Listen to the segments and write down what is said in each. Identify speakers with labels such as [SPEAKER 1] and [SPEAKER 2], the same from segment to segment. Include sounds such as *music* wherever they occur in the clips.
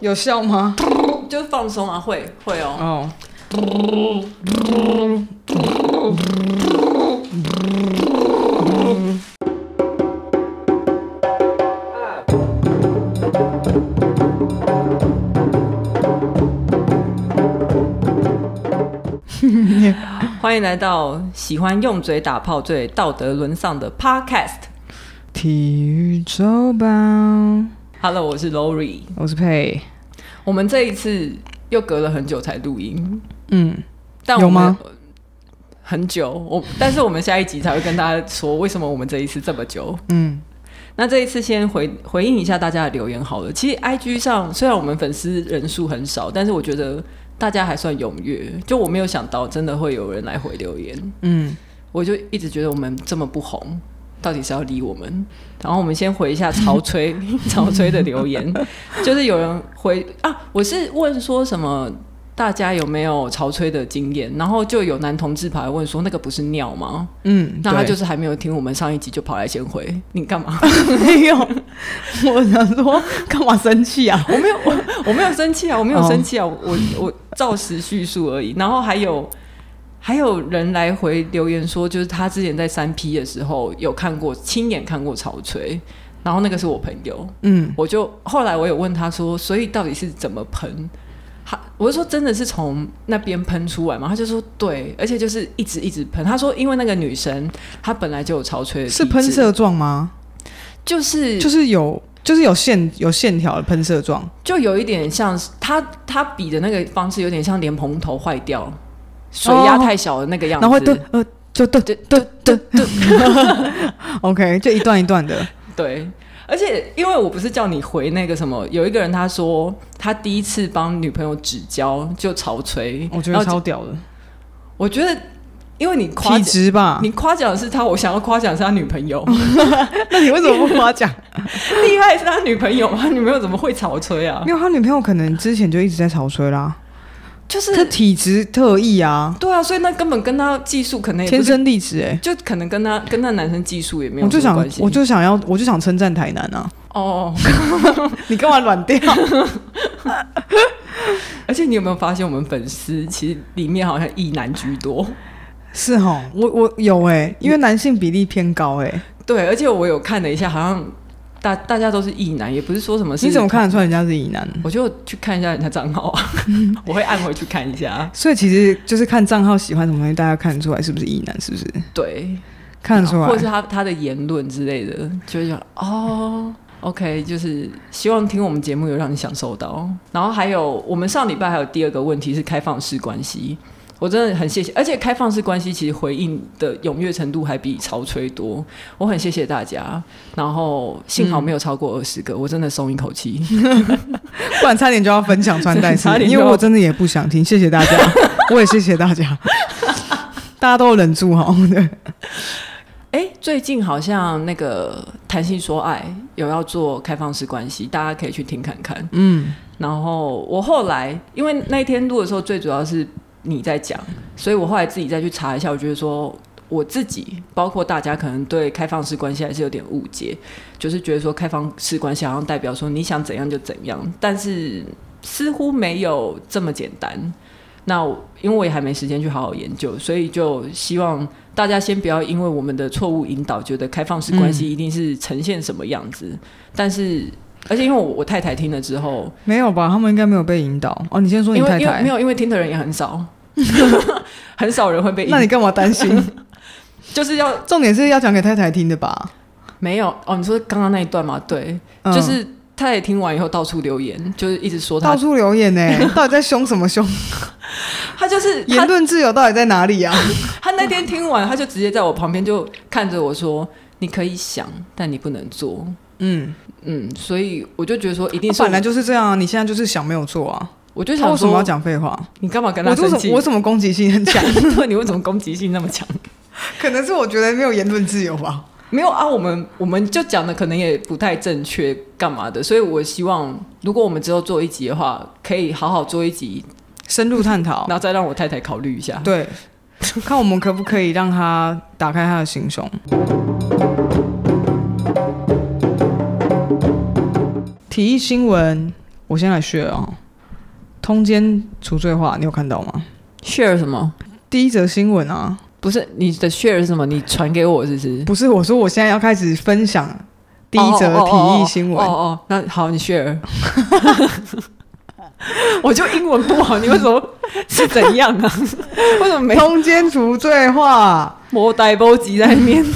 [SPEAKER 1] 有效吗？
[SPEAKER 2] 就放松啊，会会哦。哦。欢迎来到喜欢用嘴打炮、最道德沦丧的 Podcast。
[SPEAKER 1] 体育周报。
[SPEAKER 2] Hello，我是 Lori，
[SPEAKER 1] 我是佩。
[SPEAKER 2] 我们这一次又隔了很久才录音，
[SPEAKER 1] 嗯，
[SPEAKER 2] 但
[SPEAKER 1] 有吗？
[SPEAKER 2] 很久，我但是我们下一集才会跟大家说为什么我们这一次这么久。嗯，那这一次先回回应一下大家的留言好了。其实 IG 上虽然我们粉丝人数很少，但是我觉得大家还算踊跃。就我没有想到真的会有人来回留言，嗯，我就一直觉得我们这么不红。到底是要理我们？然后我们先回一下曹吹 *laughs* 曹吹的留言，就是有人回啊，我是问说什么，大家有没有曹吹的经验？然后就有男同志跑来问说，那个不是尿吗？嗯，那他就是还没有听我们上一集就跑来先回，你干嘛？
[SPEAKER 1] 没有，我想说干嘛生气啊？
[SPEAKER 2] 我没有，我我没有生气啊，我没有生气啊，我我照实叙述而已。然后还有。还有人来回留言说，就是他之前在三 P 的时候有看过，亲眼看过潮吹，然后那个是我朋友，嗯，我就后来我有问他说，所以到底是怎么喷？他我就说真的是从那边喷出来吗？他就说对，而且就是一直一直喷。他说因为那个女生她本来就有潮吹，
[SPEAKER 1] 是喷射状吗？
[SPEAKER 2] 就是
[SPEAKER 1] 就是有就是有线有线条的喷射状，
[SPEAKER 2] 就有一点像他他比的那个方式有点像莲蓬头坏掉。水压太小的那个样子，
[SPEAKER 1] 然后对呃，就对对对对，OK，就一段一段的，
[SPEAKER 2] 对。而且因为我不是叫你回那个什么，有一个人他说他第一次帮女朋友指交就潮吹，
[SPEAKER 1] 我觉得超屌的。
[SPEAKER 2] 我觉得因为你夸
[SPEAKER 1] 体质吧，
[SPEAKER 2] 你夸奖的是他，我想要夸奖是他女朋友。*laughs*
[SPEAKER 1] 那你为什么不夸奖？*laughs*
[SPEAKER 2] 厉害是他女朋友，他女朋友怎么会潮吹啊？
[SPEAKER 1] 因为他女朋友可能之前就一直在潮吹啦。
[SPEAKER 2] 就是
[SPEAKER 1] 他体质特异啊，
[SPEAKER 2] 对啊，所以那根本跟他技术可能也
[SPEAKER 1] 天生丽质哎，
[SPEAKER 2] 就可能跟他跟那男生技术也没有关系。
[SPEAKER 1] 我就想，我就想要，我就想称赞台南啊。哦，*laughs* 你干嘛软掉？*laughs*
[SPEAKER 2] 而且你有没有发现，我们粉丝其实里面好像异男居多？
[SPEAKER 1] 是哦，我我有哎、欸，因为男性比例偏高哎、欸。
[SPEAKER 2] 对，而且我有看了一下，好像。大大家都是异男，也不是说什么。
[SPEAKER 1] 你怎么看得出来人家是异男？
[SPEAKER 2] 我就去看一下人家账号啊，*laughs* 我会按回去看一下。
[SPEAKER 1] 所以其实就是看账号喜欢什么东西，大家看得出来是不是异男，是不是？
[SPEAKER 2] 对，
[SPEAKER 1] 看得出来，
[SPEAKER 2] 或者是他他的言论之类的，就会讲哦，OK，就是希望听我们节目有让你享受到。然后还有，我们上礼拜还有第二个问题是开放式关系。我真的很谢谢，而且开放式关系其实回应的踊跃程度还比潮吹多，我很谢谢大家。然后幸好没有超过二十个，嗯、我真的松一口气，
[SPEAKER 1] 不然差点就要分享穿戴式，*laughs* 因为我真的也不想听。谢谢大家，*laughs* 我也谢谢大家，大家都忍住哈。对，
[SPEAKER 2] 哎、欸，最近好像那个谈性说爱有要做开放式关系，大家可以去听看看。嗯，然后我后来因为那一天录的时候，最主要是。你在讲，所以我后来自己再去查一下，我觉得说我自己，包括大家可能对开放式关系还是有点误解，就是觉得说开放式关系好像代表说你想怎样就怎样，但是似乎没有这么简单。那因为我也还没时间去好好研究，所以就希望大家先不要因为我们的错误引导，觉得开放式关系一定是呈现什么样子。嗯、但是，而且因为我我太太听了之后，
[SPEAKER 1] 没有吧？他们应该没有被引导哦。你先说你太太，
[SPEAKER 2] 没有，因为听的人也很少。*laughs* 很少人会被，
[SPEAKER 1] 那你干嘛担心？*laughs*
[SPEAKER 2] 就是要
[SPEAKER 1] 重点是要讲给太太听的吧？
[SPEAKER 2] 没有哦，你说刚刚那一段嘛？对，嗯、就是太太听完以后到处留言，就是一直说他
[SPEAKER 1] 到处留言呢、欸，*laughs* 到底在凶什么凶？
[SPEAKER 2] 他就是
[SPEAKER 1] 言论自由到底在哪里啊？
[SPEAKER 2] 他那天听完，他就直接在我旁边就看着我说：“你可以想，但你不能做。”嗯嗯，所以我就觉得说，一定是
[SPEAKER 1] 本来就是这样啊！你现在就是想没有做啊。
[SPEAKER 2] 我就想说，为
[SPEAKER 1] 什么要讲废话？
[SPEAKER 2] 你干嘛跟他生气？
[SPEAKER 1] 我怎么攻击性很强？*laughs*
[SPEAKER 2] 你为什么攻击性那么强？*laughs*
[SPEAKER 1] 可能是我觉得没有言论自由吧。
[SPEAKER 2] 没有啊，我们我们就讲的可能也不太正确，干嘛的？所以我希望，如果我们之后做一集的话，可以好好做一集，
[SPEAKER 1] 深入探讨，
[SPEAKER 2] 然后再让我太太考虑一下。
[SPEAKER 1] 对，*laughs* 看我们可不可以让他打开他的心胸。体育新闻。我先来 share 哦，通奸除罪化，你有看到吗
[SPEAKER 2] ？share 什么？
[SPEAKER 1] 第一则新闻啊，
[SPEAKER 2] 不是你的 share 是什么？你传给我是不是？
[SPEAKER 1] 不是，我说我现在要开始分享第一则体育新闻。
[SPEAKER 2] 哦哦，那好，你 share。我就英文不好，你为什么是怎样啊？为什么没
[SPEAKER 1] 通奸除罪化？
[SPEAKER 2] 莫呆波挤在面，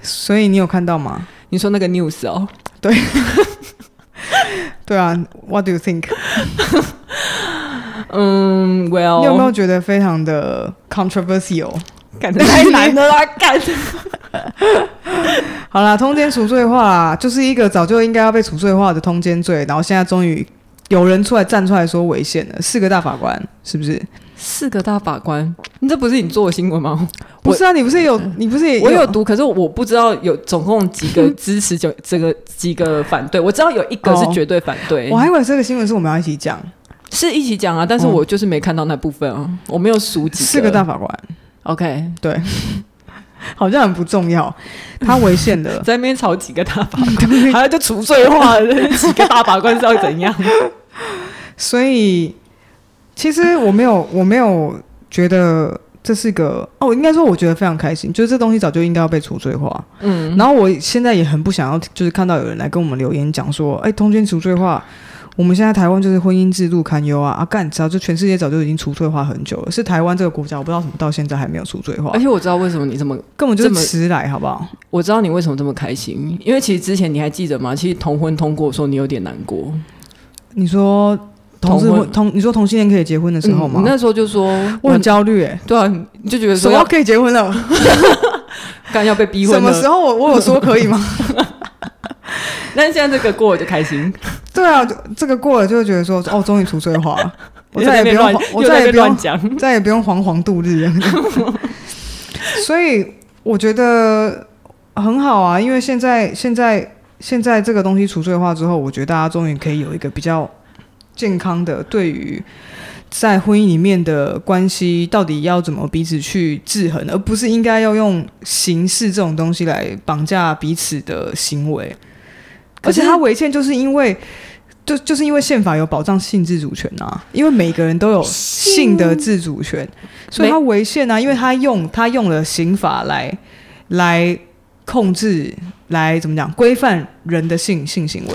[SPEAKER 1] 所以你有看到吗？
[SPEAKER 2] 你说那个 news 哦，
[SPEAKER 1] 对，*laughs* 对啊，What do you think？*laughs*
[SPEAKER 2] 嗯，Well，
[SPEAKER 1] 你有没有觉得非常的 controversial？*laughs*
[SPEAKER 2] 感觉太难了啦，干！
[SPEAKER 1] 好啦，通奸除罪化就是一个早就应该要被除罪化的通奸罪，然后现在终于。有人出来站出来说违宪了，四个大法官是不是？
[SPEAKER 2] 四个大法官，你这不是你做的新闻吗？
[SPEAKER 1] 不是啊，你不是有，你不是也有
[SPEAKER 2] 我有读，可是我不知道有总共几个 *laughs* 支持，就这个几个反对。我知道有一个是绝对反对。
[SPEAKER 1] 哦、我还以为这个新闻是我们要一起讲，
[SPEAKER 2] 是一起讲啊，但是我就是没看到那部分啊，嗯、我没有数几个
[SPEAKER 1] 四个大法官。
[SPEAKER 2] OK，
[SPEAKER 1] 对。*laughs* 好像很不重要，他违宪的，*laughs*
[SPEAKER 2] 在那边吵几个大法官，还要就除罪化的几个大法官是要怎样？
[SPEAKER 1] 所以其实我没有，我没有觉得这是个哦，应该说我觉得非常开心，就是这东西早就应该要被除罪化。嗯，然后我现在也很不想要，就是看到有人来跟我们留言讲说，哎，通奸除罪化。我们现在台湾就是婚姻制度堪忧啊！啊干，早就全世界早就已经除罪化很久了，是台湾这个国家，我不知道怎么到现在还没有除罪化。
[SPEAKER 2] 而且我知道为什么你这么
[SPEAKER 1] 根本就是迟来，好不好？
[SPEAKER 2] 我知道你为什么这么开心，因为其实之前你还记得吗？其实同婚通过的时候，你有点难过。
[SPEAKER 1] 你说同志婚同，你说同性恋可以结婚的时候吗？
[SPEAKER 2] 嗯、你那时候就说
[SPEAKER 1] 我很焦虑，哎，
[SPEAKER 2] 对啊，你就觉得说
[SPEAKER 1] 要可以结婚了，*laughs*
[SPEAKER 2] 刚要被逼婚，
[SPEAKER 1] 什么时候我我有说可以吗？*laughs*
[SPEAKER 2] 但是现在这个过了就开心。
[SPEAKER 1] 对啊，这个过了就会觉得说，哦，终于除罪化了，*laughs* 我再也不用，我再也不用讲，再也不用惶惶度日。所以我觉得很好啊，因为现在现在现在这个东西除罪化之后，我觉得大家终于可以有一个比较健康的对于在婚姻里面的关系到底要怎么彼此去制衡，而不是应该要用形式这种东西来绑架彼此的行为。而且他违宪，就是因为就就是因为宪法有保障性自主权啊，因为每个人都有性的自主权，所以他违宪啊，因为他用他用了刑法来来控制，来怎么讲规范人的性性行为。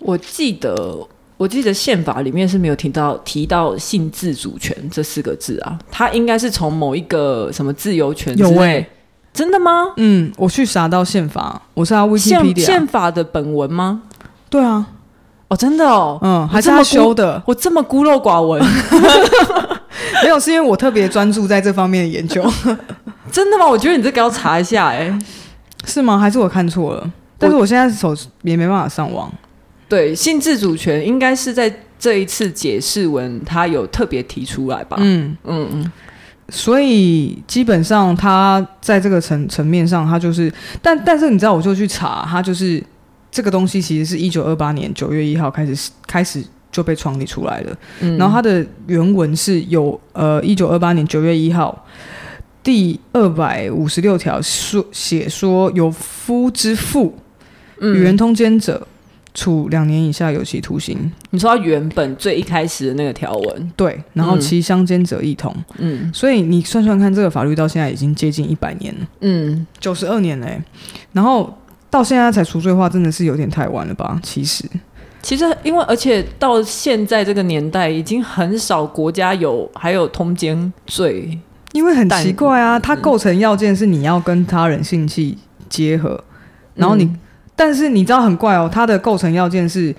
[SPEAKER 2] 我记得我记得宪法里面是没有提到提到性自主权这四个字啊，它应该是从某一个什么自由权之类。真的吗？
[SPEAKER 1] 嗯，我去查到宪法，我是要 Wikipedia
[SPEAKER 2] 宪法的本文吗？
[SPEAKER 1] 对啊，
[SPEAKER 2] 哦，真的哦，
[SPEAKER 1] 嗯，还是他修的，
[SPEAKER 2] 我这么孤陋寡闻，*laughs*
[SPEAKER 1] 没有，是因为我特别专注在这方面的研究。*laughs*
[SPEAKER 2] 真的吗？我觉得你这个要查一下，哎，
[SPEAKER 1] 是吗？还是我看错了？但是我现在手也没办法上网。
[SPEAKER 2] 对，性自主权应该是在这一次解释文，他有特别提出来吧？
[SPEAKER 1] 嗯嗯嗯。所以基本上，他在这个层层面上，他就是，但但是你知道，我就去查，他就是这个东西，其实是一九二八年九月一号开始开始就被创立出来了。嗯，然后它的原文是有呃一九二八年九月一号第二百五十六条说写说，有夫之妇与人通奸者。处两年以下有期徒刑。
[SPEAKER 2] 你说他原本最一开始的那个条文，
[SPEAKER 1] 对，然后其相奸者一同。嗯，所以你算算看，这个法律到现在已经接近一百年了。嗯，九十二年嘞，然后到现在才除罪化，真的是有点太晚了吧？其实，
[SPEAKER 2] 其实因为而且到现在这个年代，已经很少国家有还有通奸罪，
[SPEAKER 1] 因为很奇怪啊，它构成要件是你要跟他人性器结合，然后你。嗯但是你知道很怪哦，它的构成要件是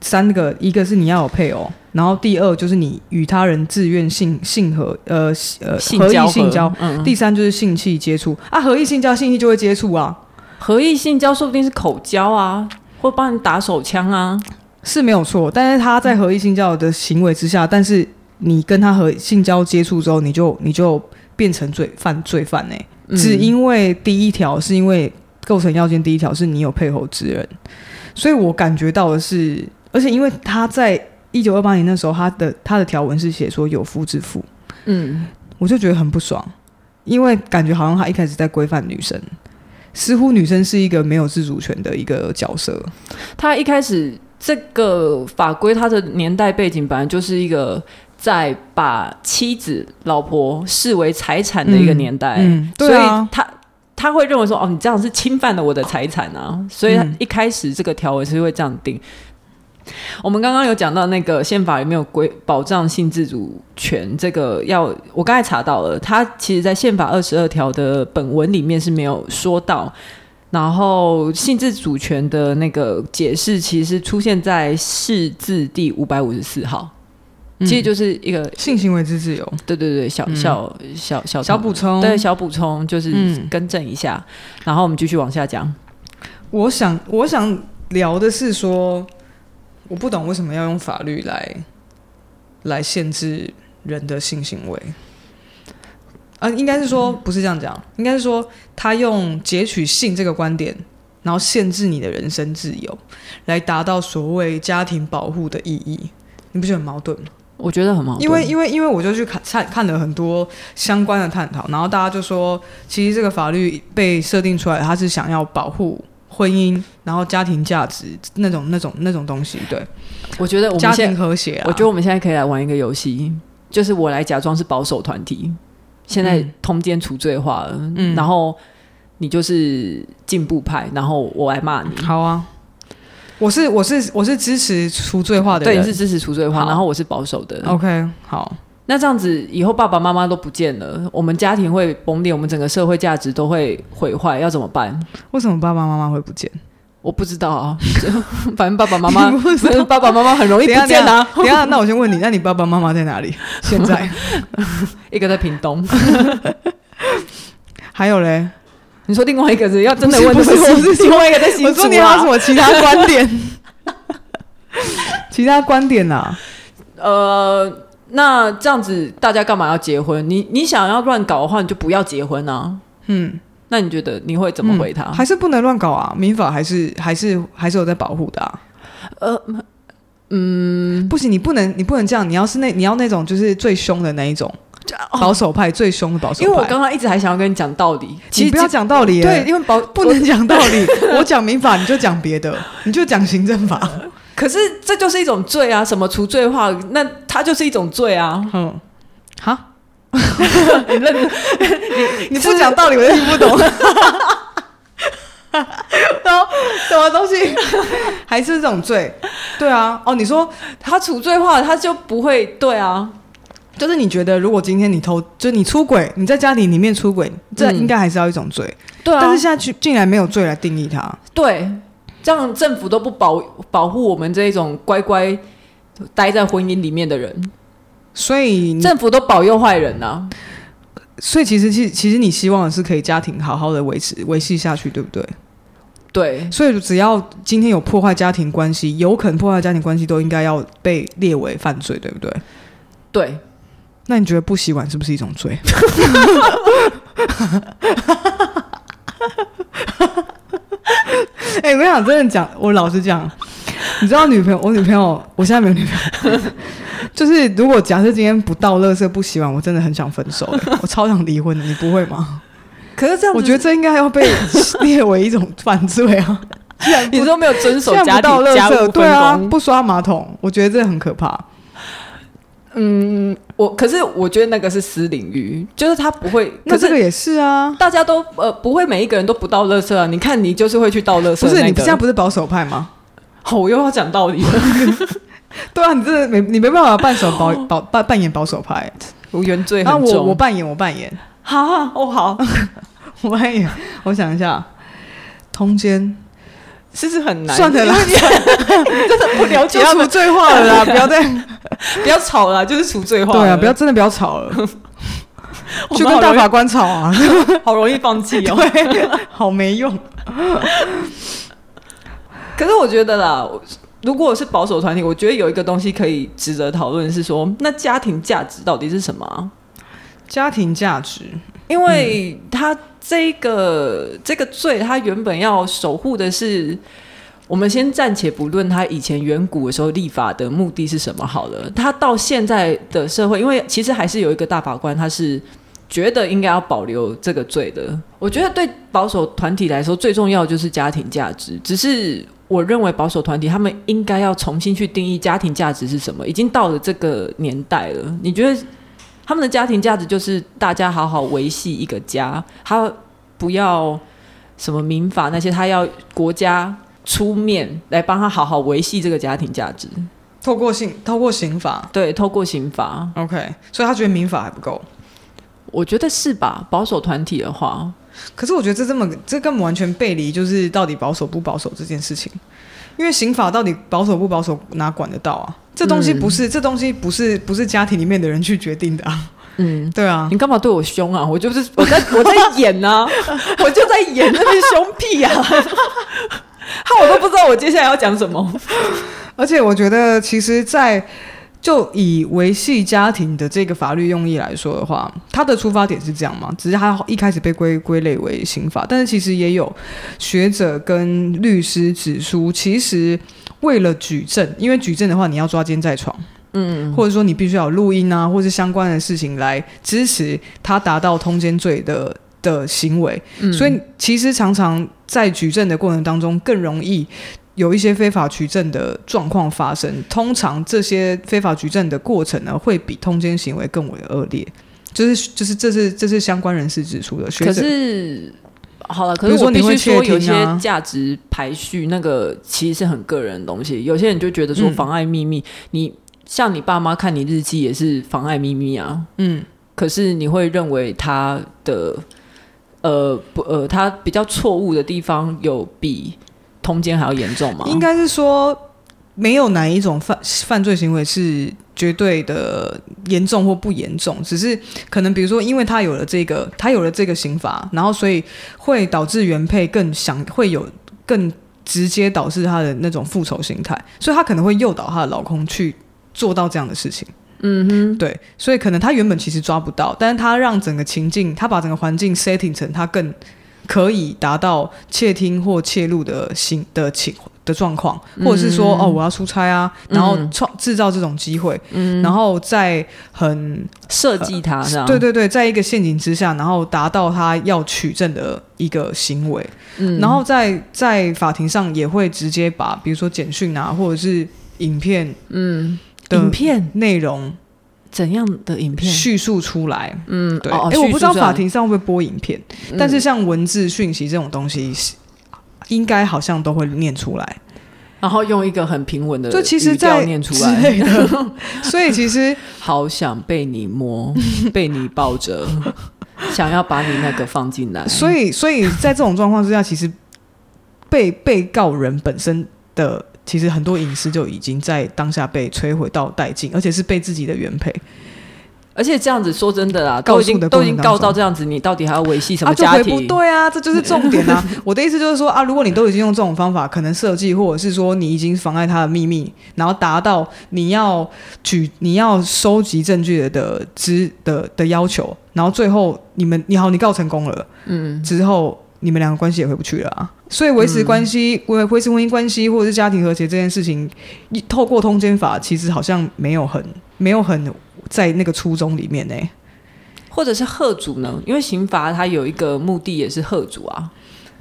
[SPEAKER 1] 三个，一个是你要有配偶，然后第二就是你与他人自愿性性合，呃呃合意性交，嗯，第三就是性器接触。啊，合意性交性器就会接触啊，
[SPEAKER 2] 合意性交说不定是口交啊，或帮你打手枪啊，
[SPEAKER 1] 是没有错，但是他在合意性交的行为之下，但是你跟他和性交接触之后，你就你就变成罪犯罪犯呢、只因为第一条是因为。构成要件第一条是你有配偶之人，所以我感觉到的是，而且因为他在一九二八年那时候，他的他的条文是写说有夫之妇，嗯，我就觉得很不爽，因为感觉好像他一开始在规范女生，似乎女生是一个没有自主权的一个角色。
[SPEAKER 2] 他一开始这个法规它的年代背景本来就是一个在把妻子、老婆视为财产的一个年代，
[SPEAKER 1] 嗯嗯、对啊、所以
[SPEAKER 2] 他他会认为说，哦，你这样是侵犯了我的财产啊，所以一开始这个条文是会这样定。嗯、我们刚刚有讲到那个宪法有没有规保障性自主权，这个要我刚才查到了，它其实在宪法二十二条的本文里面是没有说到。然后性自主权的那个解释，其实出现在释字第五百五十四号，嗯、其实就是一个
[SPEAKER 1] 性行为之自由。
[SPEAKER 2] 对对对，小小小小
[SPEAKER 1] 小补充，
[SPEAKER 2] 对小补充就是更正一下。嗯、然后我们继续往下讲。
[SPEAKER 1] 我想我想聊的是说，我不懂为什么要用法律来来限制人的性行为。啊，应该是说不是这样讲，应该是说他用截取性这个观点，然后限制你的人身自由，来达到所谓家庭保护的意义。你不觉得很矛盾吗？
[SPEAKER 2] 我觉得很矛盾，
[SPEAKER 1] 因为因为因为我就去看看看了很多相关的探讨，然后大家就说，其实这个法律被设定出来，它是想要保护婚姻，然后家庭价值那种那种那种东西。对，
[SPEAKER 2] 我觉得我们
[SPEAKER 1] 家庭和谐，
[SPEAKER 2] 我觉得我们现在可以来玩一个游戏，就是我来假装是保守团体。现在通奸除罪化了，嗯，然后你就是进步派，然后我来骂你。
[SPEAKER 1] 好啊，我是我是我是支持除罪化的人，
[SPEAKER 2] 对，你是支持除罪化，然后我是保守的。
[SPEAKER 1] OK，好，
[SPEAKER 2] 那这样子以后爸爸妈妈都不见了，我们家庭会崩裂，我们整个社会价值都会毁坏，要怎么办？
[SPEAKER 1] 为什么爸爸妈妈会不见？
[SPEAKER 2] 我不知道啊，*laughs* 反正爸爸妈妈，*laughs* 爸爸妈妈很容易不见啊。
[SPEAKER 1] 等下，那我先问你，那你爸爸妈妈在哪里？*laughs* 现在
[SPEAKER 2] 一个在屏东，
[SPEAKER 1] 还有嘞？
[SPEAKER 2] 你说另外一个是要真的问的是，
[SPEAKER 1] 我是
[SPEAKER 2] 另外一个在新竹啊？我说
[SPEAKER 1] 你还有什么其他观点？其他观点呐？*laughs*
[SPEAKER 2] 呃，那这样子大家干嘛要结婚？你你想要乱搞的话，你就不要结婚啊。嗯。那你觉得你会怎么回他？
[SPEAKER 1] 嗯、还是不能乱搞啊？民法还是还是还是有在保护的啊。呃，嗯，不行，你不能你不能这样。你要是那你要那种就是最凶的那一种保守派，哦、最凶的保守派。
[SPEAKER 2] 因为我刚刚一直还想要跟你讲道理，
[SPEAKER 1] 其实不要讲道理。
[SPEAKER 2] 对，因为保 *laughs*
[SPEAKER 1] 不能讲道理。我讲民法，你就讲别的，*laughs* 你就讲行政法。
[SPEAKER 2] 可是这就是一种罪啊！什么除罪化？那它就是一种罪啊！嗯，
[SPEAKER 1] 好。你认你你不讲道理，我就听不懂。*laughs* 然后什么东西还是这种罪？对啊，哦，你说
[SPEAKER 2] 他除罪化，他就不会对啊？
[SPEAKER 1] 就是你觉得，如果今天你偷，就是你出轨，你在家庭里面出轨，这应该还是要一种罪。嗯、对啊，但是现在去竟然没有罪来定义它。
[SPEAKER 2] 对，这样政府都不保保护我们这一种乖乖待在婚姻里面的人。
[SPEAKER 1] 所以
[SPEAKER 2] 政府都保佑坏人呐、啊，
[SPEAKER 1] 所以其实其其实你希望的是可以家庭好好的维持维系下去，对不对？
[SPEAKER 2] 对，
[SPEAKER 1] 所以只要今天有破坏家庭关系，有可能破坏家庭关系，都应该要被列为犯罪，对不对？
[SPEAKER 2] 对，
[SPEAKER 1] 那你觉得不洗碗是不是一种罪？*laughs* 哎、欸，我想真的讲，我老实讲，你知道女朋友，我女朋友，我现在没有女朋友。*laughs* 就是如果假设今天不倒垃圾不洗碗，我真的很想分手，我超想离婚的。你不会吗？
[SPEAKER 2] 可是这样，
[SPEAKER 1] 我觉得这应该要被列为一种犯罪啊！
[SPEAKER 2] 你说没有遵守家
[SPEAKER 1] 庭家务，对啊，
[SPEAKER 2] 工
[SPEAKER 1] 不刷马桶，我觉得这很可怕。
[SPEAKER 2] 嗯，我可是我觉得那个是私领域，就是他不会。
[SPEAKER 1] 那这个也是啊，
[SPEAKER 2] 大家都呃不会每一个人都不倒垃圾啊。你看你就是会去倒垃圾，
[SPEAKER 1] 不是你现在不是保守派吗？
[SPEAKER 2] 好，我又要讲道理了。*laughs*
[SPEAKER 1] 对啊，你真的没你没办法扮手保保扮扮演保守派，
[SPEAKER 2] 我原罪很
[SPEAKER 1] 重。我我扮演我扮演，
[SPEAKER 2] 好哦好，*laughs*
[SPEAKER 1] 我扮演。我想一下，通奸
[SPEAKER 2] 其实很难，
[SPEAKER 1] 算了啦，*laughs*
[SPEAKER 2] 真的不了解，
[SPEAKER 1] 不要除罪化了啦，不要再 *laughs*
[SPEAKER 2] 不要吵了，就是除罪化。
[SPEAKER 1] 对啊，不要真的不要吵了，*laughs* 去跟大法官吵啊，*laughs*
[SPEAKER 2] 好容易放弃哦，
[SPEAKER 1] 好没用。
[SPEAKER 2] 可是我觉得啦。如果是保守团体，我觉得有一个东西可以值得讨论，是说那家庭价值到底是什么啊？
[SPEAKER 1] 家庭价值，
[SPEAKER 2] 因为他这个、嗯、这个罪，他原本要守护的是，我们先暂且不论他以前远古的时候立法的目的是什么好了，他到现在的社会，因为其实还是有一个大法官，他是觉得应该要保留这个罪的。我觉得对保守团体来说，最重要的就是家庭价值，只是。我认为保守团体他们应该要重新去定义家庭价值是什么，已经到了这个年代了。你觉得他们的家庭价值就是大家好好维系一个家，他不要什么民法那些，他要国家出面来帮他好好维系这个家庭价值。
[SPEAKER 1] 透过刑，透过刑法，
[SPEAKER 2] 对，透过刑法。
[SPEAKER 1] OK，所以他觉得民法还不够。
[SPEAKER 2] 我觉得是吧？保守团体的话。
[SPEAKER 1] 可是我觉得这这么这根本完全背离，就是到底保守不保守这件事情。因为刑法到底保守不保守，哪管得到啊？这东西不是，嗯、这东西不是不是家庭里面的人去决定的啊。嗯，对啊。
[SPEAKER 2] 你干嘛对我凶啊？我就是我在我在演啊，*laughs* 我就在演那边凶屁啊！*laughs* 哈，我都不知道我接下来要讲什么。*laughs*
[SPEAKER 1] 而且我觉得，其实，在就以维系家庭的这个法律用意来说的话，它的出发点是这样嘛？只是它一开始被归归类为刑法，但是其实也有学者跟律师指出，其实为了举证，因为举证的话，你要抓奸在床，嗯，或者说你必须要有录音啊，或是相关的事情来支持他达到通奸罪的的行为，嗯，所以其实常常在举证的过程当中更容易。有一些非法举证的状况发生，通常这些非法举证的过程呢，会比通奸行为更为恶劣。就是就是这是这是相关人士指出的。可
[SPEAKER 2] 是好了，可是我必须说，有些价值排序那个其实是很个人的东西。有些人就觉得说妨碍秘密，嗯、你像你爸妈看你日记也是妨碍秘密啊。嗯，可是你会认为他的呃不呃他比较错误的地方有比。通奸还要严重吗？
[SPEAKER 1] 应该是说，没有哪一种犯犯罪行为是绝对的严重或不严重，只是可能比如说，因为他有了这个，他有了这个刑罚，然后所以会导致原配更想会有更直接导致他的那种复仇心态，所以他可能会诱导他的老公去做到这样的事情。嗯哼，对，所以可能他原本其实抓不到，但是他让整个情境，他把整个环境 setting 成他更。可以达到窃听或窃录的行的情的状况，或者是说、嗯、哦，我要出差啊，然后创制造这种机会，嗯、然后再很
[SPEAKER 2] 设计它这样，
[SPEAKER 1] 对对对，在一个陷阱之下，然后达到他要取证的一个行为，嗯、然后在在法庭上也会直接把比如说简讯啊，或者是影片，嗯，影片内容。
[SPEAKER 2] 怎样的影片
[SPEAKER 1] 叙述出来？嗯，对。哎、哦欸，我不知道法庭上会不会播影片，嗯、但是像文字讯息这种东西，应该好像都会念出来，
[SPEAKER 2] 然后用一个很平稳的
[SPEAKER 1] 就其实在
[SPEAKER 2] 念出来
[SPEAKER 1] 的。所以其实 *laughs*
[SPEAKER 2] 好想被你摸，被你抱着，*laughs* 想要把你那个放进来。
[SPEAKER 1] 所以，所以在这种状况之下，其实被被告人本身的。其实很多隐私就已经在当下被摧毁到殆尽，而且是被自己的原配。
[SPEAKER 2] 而且这样子说真的啊，都已经都已经告到这样子，你到底还要维系什么家庭？
[SPEAKER 1] 啊、不对啊，这就是重点啊！*laughs* 我的意思就是说啊，如果你都已经用这种方法，可能设计或者是说你已经妨碍他的秘密，然后达到你要举你要收集证据的之的的，的要求，然后最后你们你好，你告成功了，嗯，之后。你们两个关系也回不去了啊！所以维持关系、维、嗯、维持婚姻关系或者是家庭和谐这件事情，透过通奸法，其实好像没有很没有很在那个初衷里面呢。
[SPEAKER 2] 或者是贺主呢？因为刑罚它有一个目的也是贺主啊。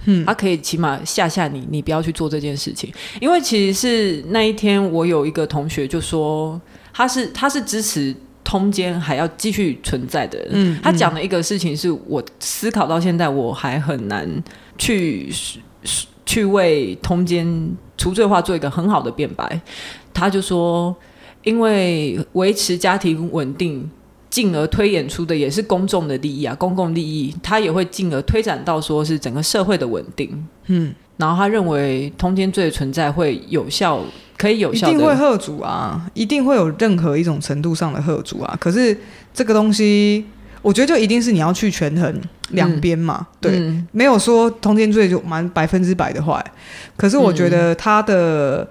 [SPEAKER 2] 嗯，它可以起码吓吓你，你不要去做这件事情。因为其实是那一天，我有一个同学就说，他是他是支持。通奸还要继续存在的人，嗯，他讲的一个事情是我思考到现在我还很难去去为通奸除罪化做一个很好的辩白。他就说，因为维持家庭稳定，进而推演出的也是公众的利益啊，公共利益，他也会进而推展到说是整个社会的稳定，嗯。然后他认为通奸罪的存在会有效。可以有效的，
[SPEAKER 1] 一定会喝阻啊，一定会有任何一种程度上的喝阻啊。可是这个东西，我觉得就一定是你要去权衡两边嘛。嗯、对，嗯、没有说通奸罪就满百分之百的坏。可是我觉得他的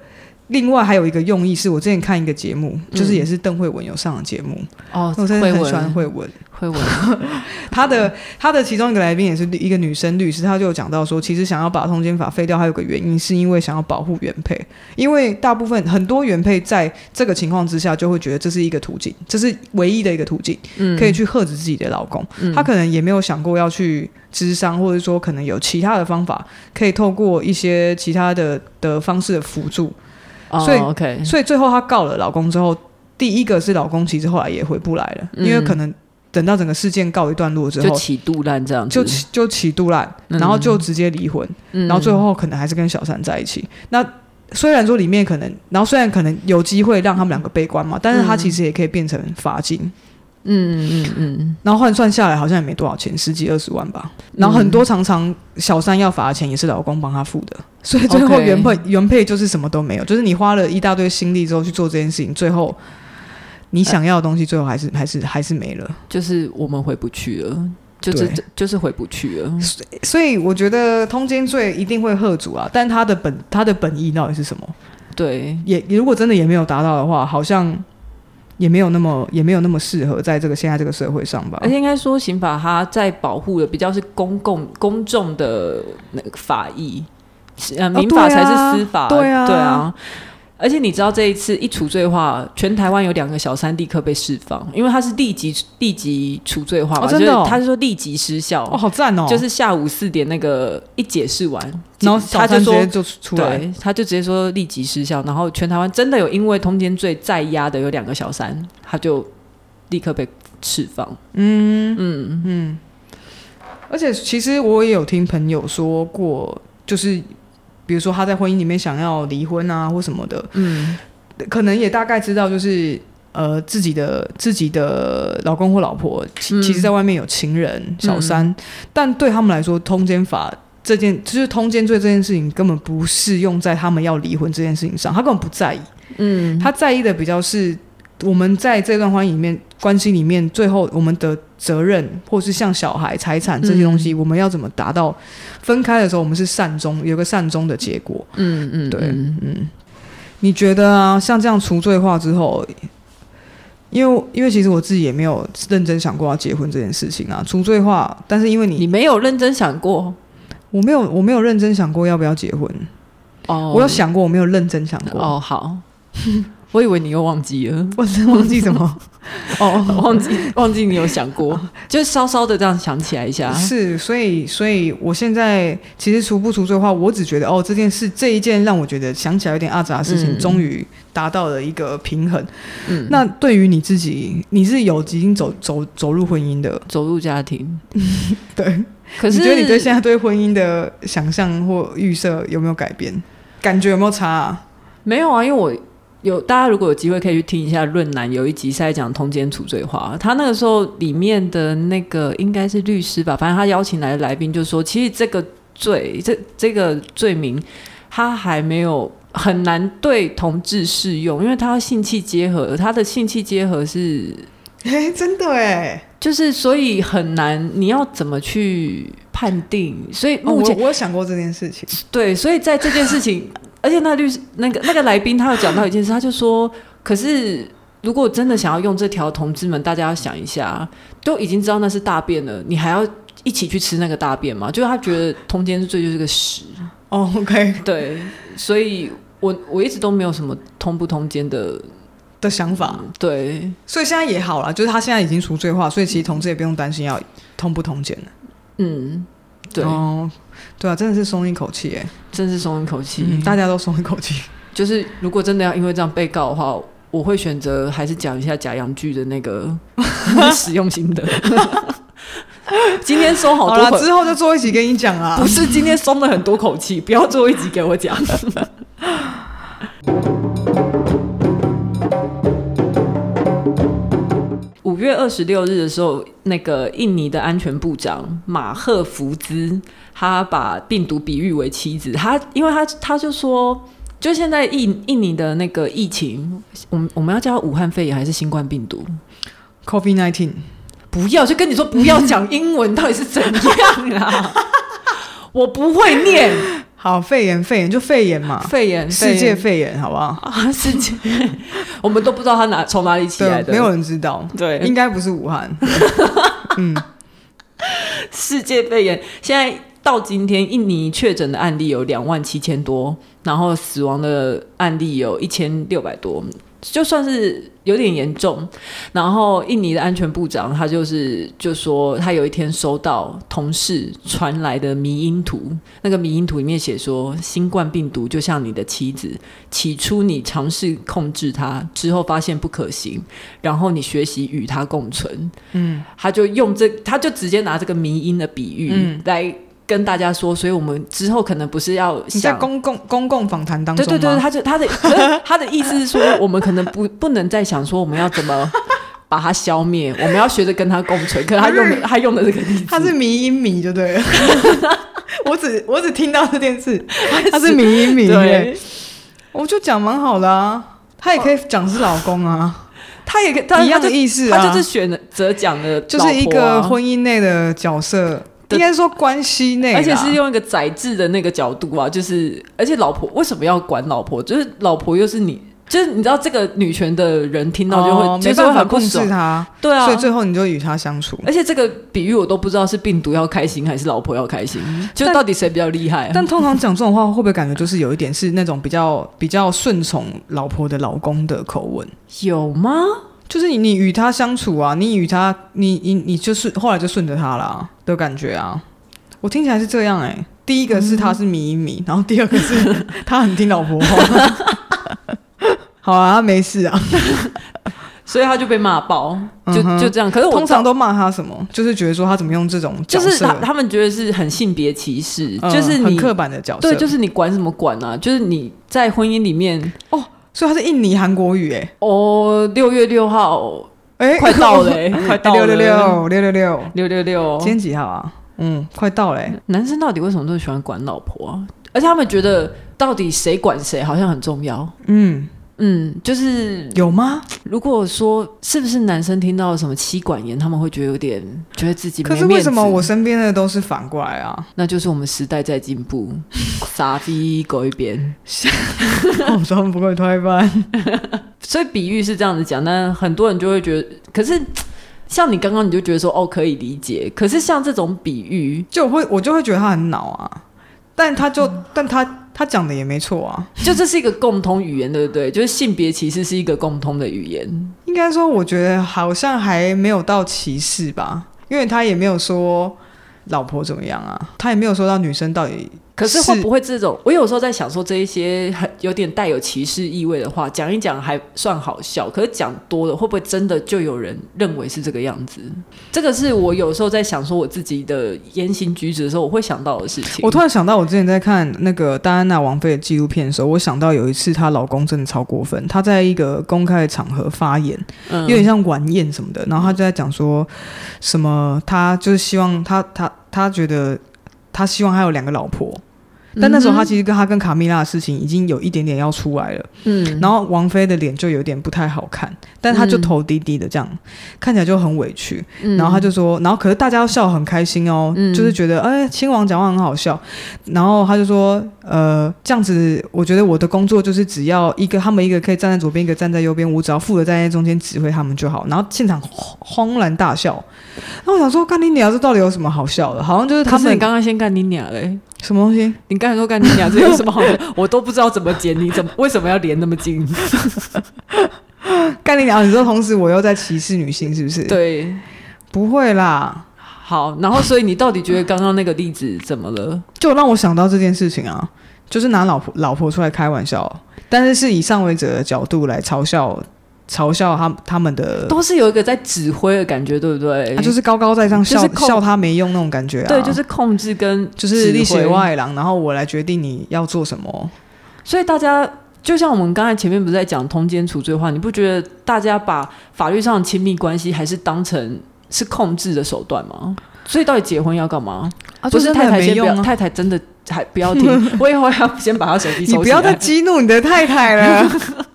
[SPEAKER 1] 另外还有一个用意是，我之前看一个节目，嗯、就是也是邓慧文有上的节目。
[SPEAKER 2] 哦，
[SPEAKER 1] 我真的很喜欢惠文。
[SPEAKER 2] 慧文，*laughs*
[SPEAKER 1] 他的他的其中一个来宾也是一个女生律师，她就有讲到说，其实想要把通奸法废掉，还有个原因是因为想要保护原配，因为大部分很多原配在这个情况之下就会觉得这是一个途径，这是唯一的一个途径，嗯，可以去吓止自己的老公，嗯、他可能也没有想过要去咨商，或者说可能有其他的方法可以透过一些其他的的方式的辅助。所以、所以最后她告了老公之后，第一个是老公其实后来也回不来了，嗯、因为可能等到整个事件告一段落之后，
[SPEAKER 2] 就起肚烂这样子，
[SPEAKER 1] 就起就起肚烂，然后就直接离婚，嗯、然后最后可能还是跟小三在一起。嗯、那虽然说里面可能，然后虽然可能有机会让他们两个悲观嘛，但是他其实也可以变成罚金。嗯嗯嗯嗯，然后换算下来好像也没多少钱，十几二十万吧。然后很多常常小三要罚的钱也是老公帮他付的，*laughs* 所以最后原配.原配就是什么都没有，就是你花了一大堆心力之后去做这件事情，最后你想要的东西最后还是、呃、还是还是没了，
[SPEAKER 2] 就是我们回不去了，就是对就是回不去了。
[SPEAKER 1] 所以我觉得通奸罪一定会喝阻啊，但他的本他的本意到底是什么？
[SPEAKER 2] 对，
[SPEAKER 1] 也如果真的也没有达到的话，好像。也没有那么也没有那么适合在这个现在这个社会上吧。
[SPEAKER 2] 而且应该说，刑法它在保护的比较是公共公众的那个法益，呃，民法才是司法。
[SPEAKER 1] 对啊，
[SPEAKER 2] 对啊。而且你知道这一次一除罪化，全台湾有两个小三立刻被释放，因为他是立即立即除罪化嘛，哦、真的、哦，他是说立即失效。
[SPEAKER 1] 哦，好赞哦！
[SPEAKER 2] 就是下午四点那个一解释完，
[SPEAKER 1] 然后他就说直接就出来，
[SPEAKER 2] 对，他就直接说立即失效。然后全台湾真的有因为通奸罪在押的有两个小三，他就立刻被释放。嗯嗯嗯。
[SPEAKER 1] 而且其实我也有听朋友说过，就是。比如说他在婚姻里面想要离婚啊，或什么的，嗯，可能也大概知道，就是呃自己的自己的老公或老婆，其、嗯、其实在外面有情人小三，嗯、但对他们来说，通奸法这件就是通奸罪这件事情，根本不适用在他们要离婚这件事情上，他根本不在意，嗯，他在意的比较是。我们在这段关系里面，关系里面，最后我们的责任，或是像小孩、财产这些东西，嗯、我们要怎么达到分开的时候，我们是善终，有个善终的结果。嗯嗯，嗯对，嗯。你觉得啊，像这样除罪化之后，因为因为其实我自己也没有认真想过要结婚这件事情啊，除罪化，但是因为你
[SPEAKER 2] 你没有认真想过，
[SPEAKER 1] 我没有我没有认真想过要不要结婚。哦，我有想过，我没有认真想过。
[SPEAKER 2] 哦，好。我以为你又忘记了，
[SPEAKER 1] 我 *laughs* 真忘记什么？*laughs*
[SPEAKER 2] 哦，忘记忘记你有想过，*laughs* 就稍稍的这样想起来一下。
[SPEAKER 1] 是，所以，所以我现在其实除不除罪的话，我只觉得哦，这件事这一件让我觉得想起来有点阿杂的事情，终于达到了一个平衡。嗯，那对于你自己，你是有已经走走走入婚姻的，
[SPEAKER 2] 走入家庭，
[SPEAKER 1] 对。可是你觉得你对现在对婚姻的想象或预设有没有改变？感觉有没有差啊？
[SPEAKER 2] 没有啊，因为我。有大家如果有机会可以去听一下《论男》，有一集是在讲通奸处罪化。他那个时候里面的那个应该是律师吧，反正他邀请来的来宾就说，其实这个罪这这个罪名，他还没有很难对同志适用，因为他性器结合，他的性器结合是，
[SPEAKER 1] 哎，真的哎，
[SPEAKER 2] 就是所以很难，你要怎么去判定？所以目前、
[SPEAKER 1] 我有想过这件事情，
[SPEAKER 2] 对，所以在这件事情。而且那律师那个那个来宾他有讲到一件事，他就说：可是如果真的想要用这条，同志们大家要想一下，都已经知道那是大便了，你还要一起去吃那个大便吗？就是他觉得通奸罪就是个屎。
[SPEAKER 1] 哦，OK，
[SPEAKER 2] 对，所以我我一直都没有什么通不通奸的
[SPEAKER 1] 的想法。
[SPEAKER 2] 嗯，对，
[SPEAKER 1] 所以现在也好了，就是他现在已经除罪化，所以其实同志也不用担心要通不通奸了。
[SPEAKER 2] 嗯。对
[SPEAKER 1] 哦，对啊，真的是松一口气哎，
[SPEAKER 2] 真是松一口气，
[SPEAKER 1] 嗯，大家都松一口气。
[SPEAKER 2] 就是如果真的要因为这样被告的话，我会选择还是讲一下假洋剧的那个 *laughs* 使用心得。*laughs* 今天松好多口，
[SPEAKER 1] 好，之后就做一集给你讲啊。
[SPEAKER 2] 不是今天松了很多口气，不要做一集给我讲。*laughs* 月二十六日的时候，那个印尼的安全部长马赫福兹，他把病毒比喻为妻子。他因为他他就说，就现在印印尼的那个疫情，我们我们要叫武汉肺炎还是新冠病毒
[SPEAKER 1] ？COVID nineteen？
[SPEAKER 2] 不要，就跟你说不要讲英文，*laughs* 到底是怎样啊？我不会念。
[SPEAKER 1] 好，肺炎，肺炎就肺炎嘛，
[SPEAKER 2] 肺炎，
[SPEAKER 1] 世界肺炎，好不好？
[SPEAKER 2] 啊，世界，*laughs* 我们都不知道它哪从哪里起来的，
[SPEAKER 1] 没有人知道。
[SPEAKER 2] 对，
[SPEAKER 1] 应该不是武汉。*laughs* 嗯，
[SPEAKER 2] 世界肺炎现在。到今天，印尼确诊的案例有两万七千多，然后死亡的案例有一千六百多，就算是有点严重。然后印尼的安全部长他就是就说，他有一天收到同事传来的迷因图，那个迷因图里面写说，新冠病毒就像你的妻子，起初你尝试控制它，之后发现不可行，然后你学习与它共存。嗯，他就用这，他就直接拿这个迷因的比喻来。跟大家说，所以我们之后可能不是要
[SPEAKER 1] 你在公共公共访谈当中，
[SPEAKER 2] 对对对，他就他的 *laughs* 他的意思是说，我们可能不不能再想说我们要怎么 *laughs* 把它消灭，我们要学着跟他共存。可是他用的 *laughs* 他用的这个例子，
[SPEAKER 1] 他是迷音迷就对了。我只我只听到这件事，他是迷音迷，对，我就讲蛮好的啊，他也可以讲是老公啊，
[SPEAKER 2] 他也可以
[SPEAKER 1] 一样的意思，
[SPEAKER 2] 他就是选择讲的，
[SPEAKER 1] 就是一个婚姻内的角色。应该说关系内，
[SPEAKER 2] 而且是用一个宰制的那个角度啊，就是而且老婆为什么要管老婆？就是老婆又是你，就是你知道这个女权的人听到就会，
[SPEAKER 1] 没办法控制她，
[SPEAKER 2] 对啊，
[SPEAKER 1] 所以最后你就与她相处。
[SPEAKER 2] 而且这个比喻我都不知道是病毒要开心还是老婆要开心，就到底谁比较厉害啊？
[SPEAKER 1] 但通常讲这种话，会不会感觉就是有一点是那种比较比较顺从老婆的老公的口吻？
[SPEAKER 2] 有吗？
[SPEAKER 1] 就是你，你与他相处啊，你与他，你你你就是后来就顺着他了的感觉啊。我听起来是这样哎、欸，第一个是他是迷一迷，嗯、然后第二个是 *laughs* 他很听老婆话。*laughs* 好啊，他没事啊，
[SPEAKER 2] 所以他就被骂爆，就就这样。可是我
[SPEAKER 1] 通常都骂他什么？就是觉得说他怎么用这种，
[SPEAKER 2] 就是他他们觉得是很性别歧视，嗯、就是你
[SPEAKER 1] 很刻板的角色。
[SPEAKER 2] 对，就是你管什么管啊？就是你在婚姻里面
[SPEAKER 1] 哦。所以他是印尼韩国语哎
[SPEAKER 2] 哦，六月六号哎，快到了，*laughs* 快到了，六六
[SPEAKER 1] 六六六六
[SPEAKER 2] 六六六，
[SPEAKER 1] 今天几号啊？嗯，快到了。
[SPEAKER 2] 男生到底为什么都喜欢管老婆啊？而且他们觉得到底谁管谁好像很重要。嗯。嗯，就是
[SPEAKER 1] 有吗？
[SPEAKER 2] 如果说是不是男生听到什么妻管严，他们会觉得有点觉得自己。
[SPEAKER 1] 可是为什么我身边的都是反过来啊？
[SPEAKER 2] 那就是我们时代在进步，傻逼狗一边，*laughs*
[SPEAKER 1] 我装不会推翻。*laughs*
[SPEAKER 2] 所以比喻是这样子讲，但很多人就会觉得，可是像你刚刚你就觉得说哦可以理解，可是像这种比喻，
[SPEAKER 1] 就会我就会觉得他很恼啊。但他就，嗯、但他他讲的也没错啊，
[SPEAKER 2] 就这是一个共通语言，对不对？就是性别歧视是一个共通的语言。
[SPEAKER 1] 应该说，我觉得好像还没有到歧视吧，因为他也没有说老婆怎么样啊，他也没有说到女生到底。
[SPEAKER 2] 可是会不会这种？我有时候在想说，这一些很有点带有歧视意味的话，讲一讲还算好笑。可是讲多了，会不会真的就有人认为是这个样子？这个是我有时候在想说我自己的言行举止的时候，我会想到的事情。
[SPEAKER 1] 我突然想到，我之前在看那个戴安娜王妃的纪录片的时候，我想到有一次她老公真的超过分，他在一个公开的场合发言，有点像晚宴什么的，然后他就在讲说什么，他就是希望他他他觉得他希望他有两个老婆。但那时候他其实跟他跟卡米拉的事情已经有一点点要出来了，嗯，然后王菲的脸就有点不太好看，但他就头低低的这样，嗯、看起来就很委屈，嗯、然后他就说，然后可是大家都笑很开心哦，嗯、就是觉得哎，亲王讲话很好笑，然后他就说，呃，这样子，我觉得我的工作就是只要一个他们一个可以站在左边，一个站在右边，我只要负责站在中间指挥他们就好，然后现场轰然大笑，那我想说，干你娘，这到底有什么好笑的？好像就是他们
[SPEAKER 2] 刚刚先干你娘嘞。
[SPEAKER 1] 什么东西？
[SPEAKER 2] 你刚才说干你俩，这有什么好的？*laughs* 我都不知道怎么剪，你怎么为什么要连那么近？
[SPEAKER 1] 干你娘！你说同时我又在歧视女性，是不是？
[SPEAKER 2] 对，
[SPEAKER 1] 不会啦。
[SPEAKER 2] 好，然后所以你到底觉得刚刚那个例子怎么了？
[SPEAKER 1] 就让我想到这件事情啊，就是拿老婆老婆出来开玩笑，但是是以上位者的角度来嘲笑。嘲笑他他们的
[SPEAKER 2] 都是有一个在指挥的感觉，对不对？
[SPEAKER 1] 他就是高高在上，笑笑他没用那种感觉啊。
[SPEAKER 2] 对，就是控制跟
[SPEAKER 1] 就是力血外郎，然后我来决定你要做什么。
[SPEAKER 2] 所以大家就像我们刚才前面不是在讲通奸除罪化，你不觉得大家把法律上的亲密关系还是当成是控制的手段吗？所以到底结婚要干嘛？啊，不是太太先不要，太太真的还不要听。*laughs* 我以后要先把他手机收起来。
[SPEAKER 1] 你不要再激怒你的太太了。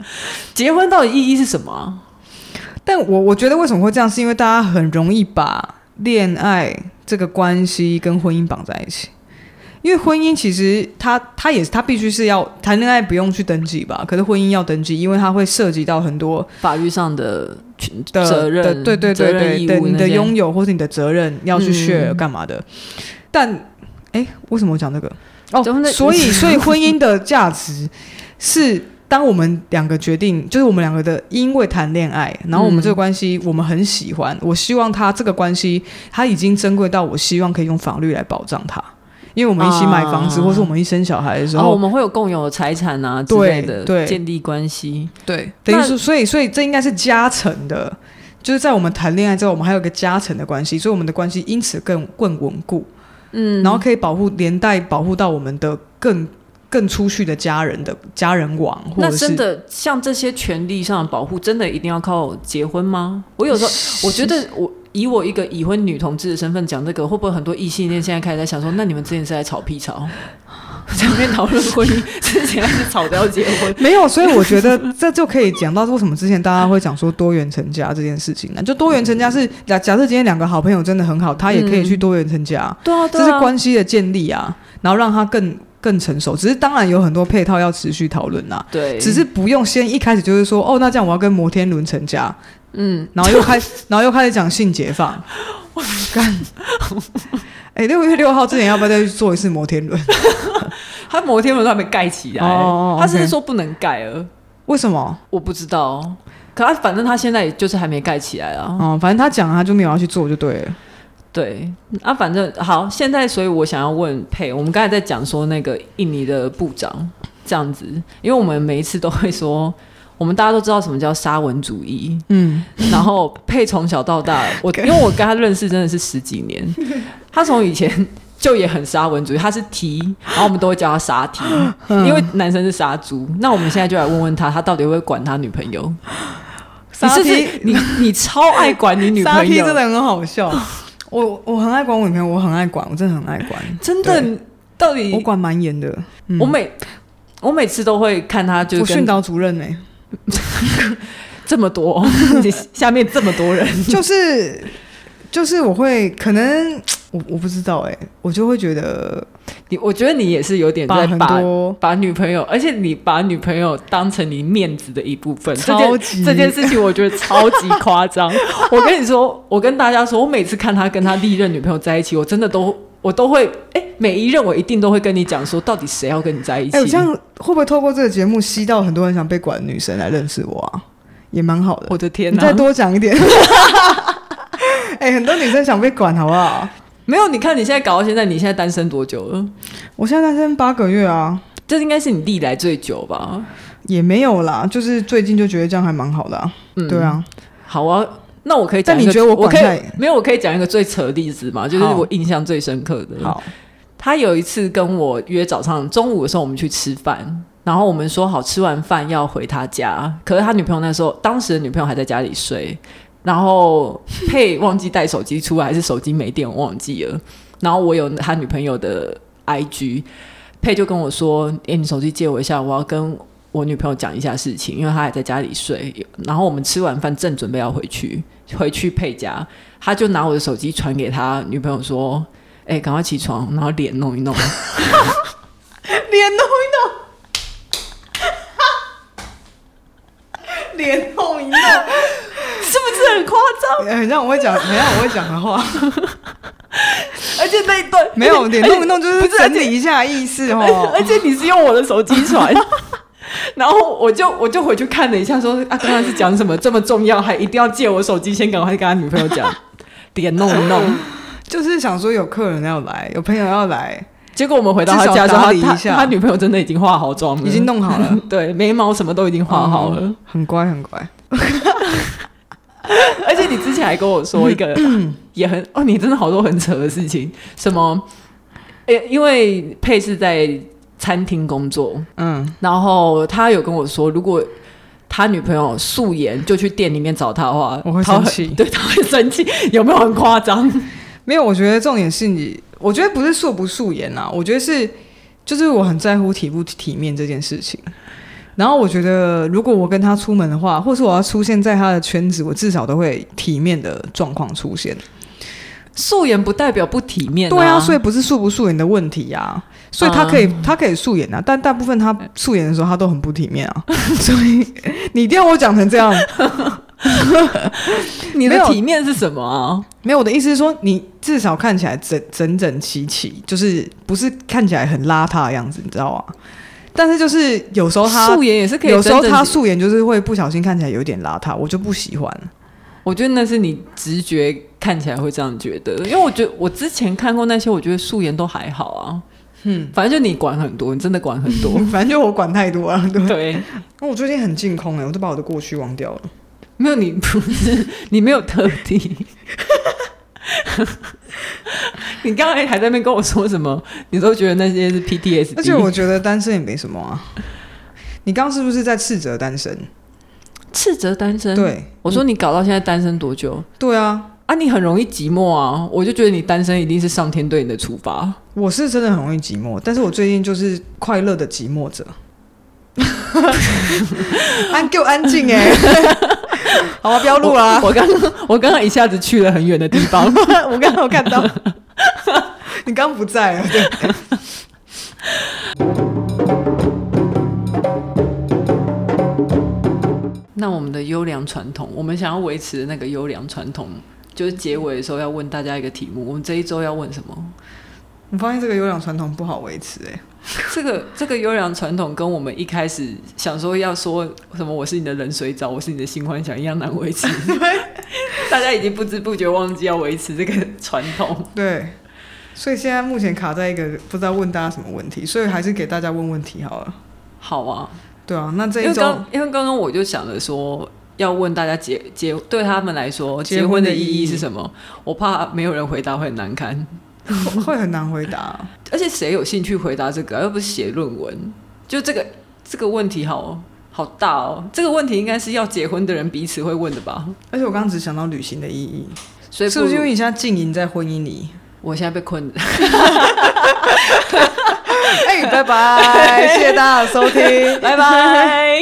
[SPEAKER 1] *laughs*
[SPEAKER 2] 结婚到底意义是什么？
[SPEAKER 1] 但我我觉得为什么会这样，是因为大家很容易把恋爱这个关系跟婚姻绑在一起。因为婚姻其实他他也是他必须是要谈恋爱不用去登记吧？可是婚姻要登记，因为它会涉及到很多
[SPEAKER 2] 法律上的的责任，
[SPEAKER 1] 对对对对对，你的拥有或是你的责任要去 share 干嘛的？嗯、但哎，为什么我讲这个？哦，所以所以婚姻的 *laughs* 价值是。当我们两个决定，就是我们两个的，因为谈恋爱，然后我们这个关系，我们很喜欢。嗯、我希望他这个关系，他已经珍贵到我希望可以用法律来保障他，因为我们一起买房子，啊、或是我们一生小孩的时候，
[SPEAKER 2] 啊、我们会有共有的财产啊之类的，对，建立关系。
[SPEAKER 1] 对，等于说，所以，所以这应该是加成的，就是在我们谈恋爱之后，我们还有个加成的关系，所以我们的关系因此更更稳固。嗯，然后可以保护，连带保护到我们的更。更出去的家人的家人网，
[SPEAKER 2] 那真的像这些权利上的保护，真的一定要靠结婚吗？我有时候我觉得，我以我一个已婚女同志的身份讲这个，会不会很多异性恋现在开始在想说，那你们之前是在吵屁吵？*laughs* 前面讨论婚姻之前还是吵着要结婚？*laughs*
[SPEAKER 1] 没有，所以我觉得这就可以讲到为什么之前大家会讲说多元成家这件事情呢？就多元成家是假假设今天两个好朋友真的很好，他也可以去多元成家，
[SPEAKER 2] 对啊，
[SPEAKER 1] 这是关系的建立啊，然后让他更。更成熟，只是当然有很多配套要持续讨论呐。
[SPEAKER 2] 对，
[SPEAKER 1] 只是不用先一开始就是说，哦，那这样我要跟摩天轮成家，嗯，然后又开，然后又开始讲性解放。*laughs* 我干，*laughs* 哎、欸，六月六号之前要不要再去做一次摩天轮？*laughs*
[SPEAKER 2] 他摩天轮都还没盖起来，哦、他甚至说不能盖了？
[SPEAKER 1] 为什么？
[SPEAKER 2] 我不知道。可他反正他现在就是还没盖起来啊。
[SPEAKER 1] 哦，反正他讲他就没有要去做就对了。
[SPEAKER 2] 对。啊，反正好，现在所以我想要问佩，我们刚才在讲说那个印尼的部长这样子，因为我们每一次都会说，我们大家都知道什么叫沙文主义，嗯，然后佩从小到大，我 *laughs* 因为我跟他认识真的是十几年，他从以前就也很沙文主义，他是 T，然后我们都会叫他沙 T，因为男生是杀猪，那我们现在就来问问他，他到底会不会管他女朋友？*laughs* 沙 T，你是是你你超爱管你女朋友，*laughs* 沙
[SPEAKER 1] T 真的很好笑。我我很爱管我女朋友，我很爱管，我真的很爱管。*laughs*
[SPEAKER 2] 真的，到底
[SPEAKER 1] 我管蛮严的。
[SPEAKER 2] 嗯、我每我每次都会看他就，就
[SPEAKER 1] 训导主任呢、欸，*laughs*
[SPEAKER 2] 这么多，*laughs* 下面这么多人，
[SPEAKER 1] 就是就是我会可能我我不知道哎、欸，我就会觉得。
[SPEAKER 2] 你我觉得你也是有点在把把女朋友，而且你把女朋友当成你面子的一部分，超级这件这件事情我觉得超级夸张。*laughs* 我跟你说，我跟大家说，我每次看他跟他历任女朋友在一起，我真的都我都会哎、欸，每一任我一定都会跟你讲说，到底谁要跟你在一起？哎、欸，这样会不会透过这个节目吸到很多人想被管的女生来认识我啊？也蛮好的。我的天哪，
[SPEAKER 1] 你再多讲一点。*laughs* *laughs* 哎、欸，很多女生想被管，好不好？
[SPEAKER 2] 没有，你看你现在搞到现在，你现在单身多久了？
[SPEAKER 1] 我现在单身八个月啊，
[SPEAKER 2] 这应该是你历来最久吧？
[SPEAKER 1] 也没有啦，就是最近就觉得这样还蛮好的啊。嗯，对啊，
[SPEAKER 2] 好啊，那我可以但你觉得我我可以没有？我可以讲一个最扯的例子嘛，就是我印象最深刻的。好，他有一次跟我约早上中午的时候，我们去吃饭，然后我们说好吃完饭要回他家，可是他女朋友那时候，当时的女朋友还在家里睡。然后佩忘记带手机出来，还是手机没电，我忘记了。然后我有他女朋友的 IG，佩就跟我说：“诶，你手机借我一下，我要跟我女朋友讲一下事情，因为她还在家里睡。”然后我们吃完饭正准备要回去，回去佩家，他就拿我的手机传给他女朋友说：“诶，赶快起床，然后脸弄一弄，*laughs* 脸
[SPEAKER 1] 弄一弄，*laughs* 脸弄一弄。”
[SPEAKER 2] 是不是很夸张？
[SPEAKER 1] 很像我会讲，很像我会讲的话。*laughs*
[SPEAKER 2] 而且那一段
[SPEAKER 1] 没有，你弄一弄就是整理一下意思哦。
[SPEAKER 2] 而且你是用我的手机传，*laughs* 然后我就我就回去看了一下，说啊，刚刚是讲什么这么重要，还一定要借我手机，先赶快跟他女朋友讲，*laughs* 点弄一弄，
[SPEAKER 1] 就是想说有客人要来，有朋友要来。
[SPEAKER 2] 结果我们回到他家之后，他他女朋友真的已经化好妆了，
[SPEAKER 1] 已经弄好了，
[SPEAKER 2] 对，眉毛什么都已经画好了，
[SPEAKER 1] 很乖很乖。*laughs*
[SPEAKER 2] 而且你之前还跟我说一个 *laughs* 也很哦，你真的好多很扯的事情，什么？欸、因为佩是在餐厅工作，嗯，然后他有跟我说，如果他女朋友素颜就去店里面找他的话，
[SPEAKER 1] 我会生气，*laughs*
[SPEAKER 2] 对，他会生气，有没有很夸张？
[SPEAKER 1] 没有，我觉得重点是你，我觉得不是素不素颜啊，我觉得是就是我很在乎体不体面这件事情。然后我觉得，如果我跟他出门的话，或是我要出现在他的圈子，我至少都会体面的状况出现。
[SPEAKER 2] 素颜不代表不体面，啊，
[SPEAKER 1] 对啊，所以不是素不素颜的问题呀，啊。所以他可以他可以素颜啊，但大部分他素颜的时候他都很不体面啊，*laughs* 所以你一定要我讲成这样。*laughs*
[SPEAKER 2] 你的体面是什么啊？
[SPEAKER 1] 没有，我的意思是说，你至少看起来整整整齐齐，就是不是看起来很邋遢的样子，你知道吗？但是就是有时候他
[SPEAKER 2] 素颜也是可以，
[SPEAKER 1] 有时候他素颜就是会不小心看起来有点邋遢，我就不喜欢。
[SPEAKER 2] 我觉得那是你直觉看起来会这样觉得，因为我觉得我之前看过那些，我觉得素颜都还好啊。嗯，反正就你管很多，你真的管很多，*laughs*
[SPEAKER 1] 反正就我管太多 *laughs* 了。对，
[SPEAKER 2] 对
[SPEAKER 1] 那我最近很净空哎，我都把我的过去忘掉了。
[SPEAKER 2] 没有，你不是你没有特地。*laughs* *laughs* 你刚才还在那边跟我说什么？你都觉得那些是 PTSD？
[SPEAKER 1] 而且我觉得单身也没什么啊。你刚刚是不是在斥责单身？
[SPEAKER 2] 斥责单身？
[SPEAKER 1] 对，
[SPEAKER 2] 我说你搞到现在单身多久？
[SPEAKER 1] 对啊，
[SPEAKER 2] 啊，你很容易寂寞啊！我就觉得你单身一定是上天对你的处罚。
[SPEAKER 1] 我是真的很容易寂寞，但是我最近就是快乐的寂寞者。安够安静哎。*laughs* *laughs* *laughs* 好啊，不要录啊！
[SPEAKER 2] 我刚我刚刚一下子去了很远的地方，*laughs*
[SPEAKER 1] 我刚刚有看到，*laughs* 你刚不在啊？对。
[SPEAKER 2] 那我们的优良传统，我们想要维持的那个优良传统，就是结尾的时候要问大家一个题目。我们这一周要问什么？
[SPEAKER 1] 我发现这个优良传统不好维持哎、欸。*laughs*
[SPEAKER 2] 这个这个优良传统跟我们一开始想说要说什么“我是你的冷水澡，我是你的新幻想”一样难维持。*laughs* 大家已经不知不觉忘记要维持这个传统。
[SPEAKER 1] 对，所以现在目前卡在一个不知道问大家什么问题，所以还是给大家问问题好了。
[SPEAKER 2] 好啊，
[SPEAKER 1] 对啊，那这一周
[SPEAKER 2] 因为刚刚我就想着说要问大家结结对他们来说结婚的意义是什么？我怕没有人回答会很难堪。
[SPEAKER 1] 会很难回答，
[SPEAKER 2] 而且谁有兴趣回答这个？又不是写论文，就这个这个问题好好大哦。这个问题应该是要结婚的人彼此会问的吧？
[SPEAKER 1] 而且我刚刚只想到旅行的意义，
[SPEAKER 2] 所以
[SPEAKER 1] 是不是因为你现在浸淫在婚姻里？
[SPEAKER 2] 我现在被困了。*laughs*
[SPEAKER 1] 哎，拜拜，谢谢大家的收听，
[SPEAKER 2] 拜拜。